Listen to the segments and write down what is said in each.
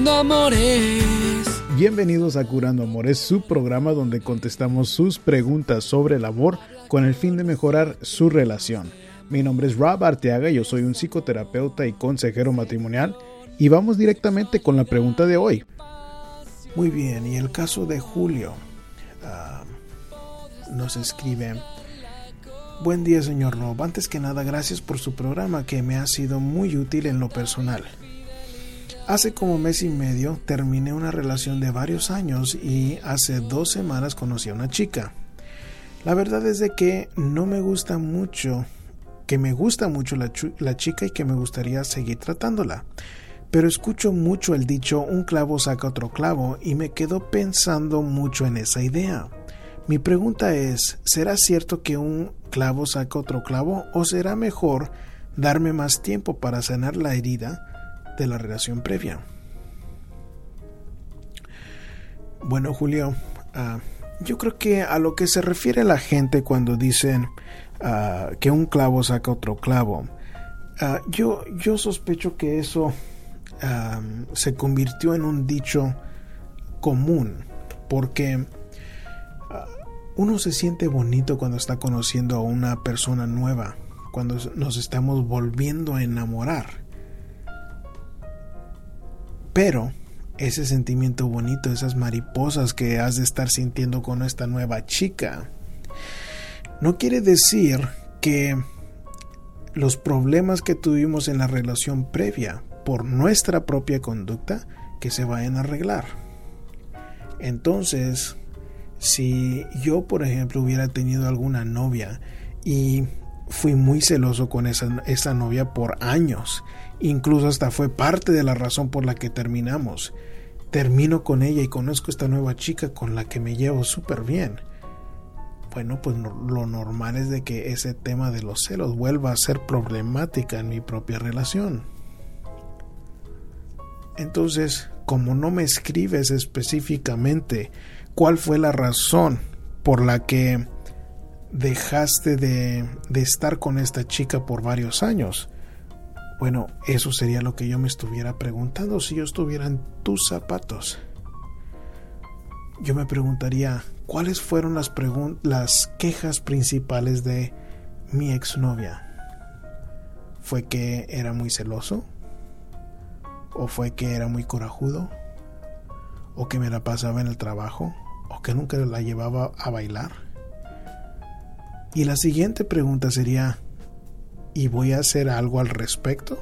Curando Amores. Bienvenidos a Curando Amores, su programa donde contestamos sus preguntas sobre el amor con el fin de mejorar su relación. Mi nombre es Rob Arteaga, yo soy un psicoterapeuta y consejero matrimonial y vamos directamente con la pregunta de hoy. Muy bien, y el caso de Julio ah, nos escribe, Buen día señor Rob, antes que nada gracias por su programa que me ha sido muy útil en lo personal. Hace como mes y medio terminé una relación de varios años y hace dos semanas conocí a una chica. La verdad es de que no me gusta mucho, que me gusta mucho la, la chica y que me gustaría seguir tratándola. Pero escucho mucho el dicho un clavo saca otro clavo y me quedo pensando mucho en esa idea. Mi pregunta es, ¿será cierto que un clavo saca otro clavo o será mejor darme más tiempo para sanar la herida de la relación previa. Bueno, Julio, ah, yo creo que a lo que se refiere la gente cuando dicen ah, que un clavo saca otro clavo, ah, yo, yo sospecho que eso se convirtió en un dicho común, porque uno se siente bonito cuando está conociendo a una persona nueva, cuando nos estamos volviendo a enamorar. Pero ese sentimiento bonito, esas mariposas que has de estar sintiendo con esta nueva chica, no quiere decir que los problemas que tuvimos en la relación previa por nuestra propia conducta que se vayan a arreglar. Entonces, si yo, por ejemplo, hubiera tenido alguna novia y fui muy celoso con esa, esa novia por años Incluso hasta fue parte de la razón por la que terminamos. Termino con ella y conozco esta nueva chica con la que me llevo súper bien. Bueno, pues lo normal es de que ese tema de los celos vuelva a ser problemática en mi propia relación. Entonces, como no me escribes específicamente cuál fue la razón por la que dejaste de, de estar con esta chica por varios años, bueno, eso sería lo que yo me estuviera preguntando si yo estuviera en tus zapatos. Yo me preguntaría, ¿cuáles fueron las, las quejas principales de mi exnovia? ¿Fue que era muy celoso? ¿O fue que era muy corajudo? ¿O que me la pasaba en el trabajo? ¿O que nunca la llevaba a bailar? Y la siguiente pregunta sería, y voy a hacer algo al respecto?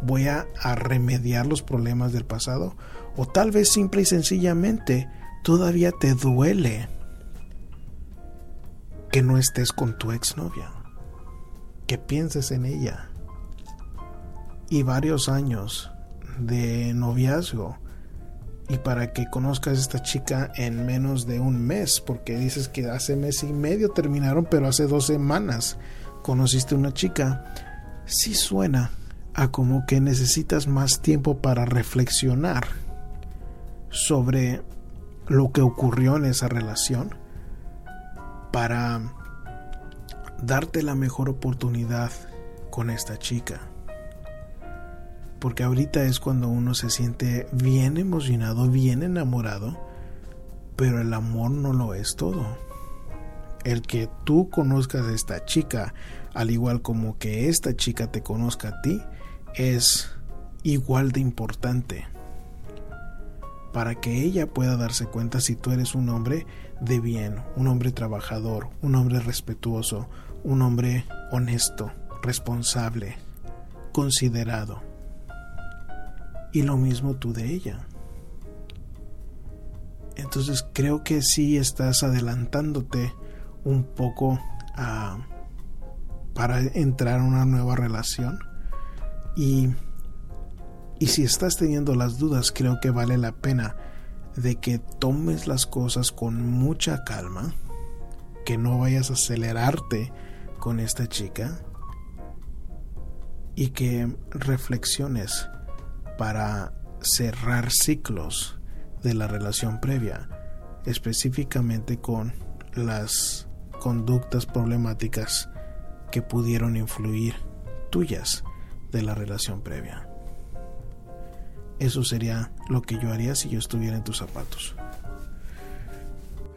¿Voy a, remediar los problemas del pasado? ¿O tal vez simple y sencillamente todavía te duele que no estés con tu exnovia? Que pienses en ella. Y varios años de noviazgo y para que conozcas a esta chica en menos de un mes, porque dices que hace mes y medio terminaron, pero hace dos semanas conociste una chica, sí suena a como que necesitas más tiempo para reflexionar sobre lo que ocurrió en esa relación para darte la mejor oportunidad con esta chica. Porque ahorita es cuando uno se siente bien emocionado, bien enamorado, pero el amor no lo es todo el que tú conozcas a esta chica, al igual como que esta chica te conozca a ti, es igual de importante para que ella pueda darse cuenta si tú eres un hombre de bien, un hombre trabajador, un hombre respetuoso, un hombre honesto, responsable, considerado. Y lo mismo tú de ella. Entonces creo que sí estás adelantándote un poco para entrar en una nueva relación. Y, y si estás teniendo las dudas, creo que vale la pena de que tomes las cosas con mucha calma, que no vayas a acelerarte con esta chica y que reflexiones para cerrar ciclos de la relación previa, específicamente con las conductas problemáticas que pudieron influir tuyas de la relación previa. Eso sería lo que yo haría si yo estuviera en tus zapatos.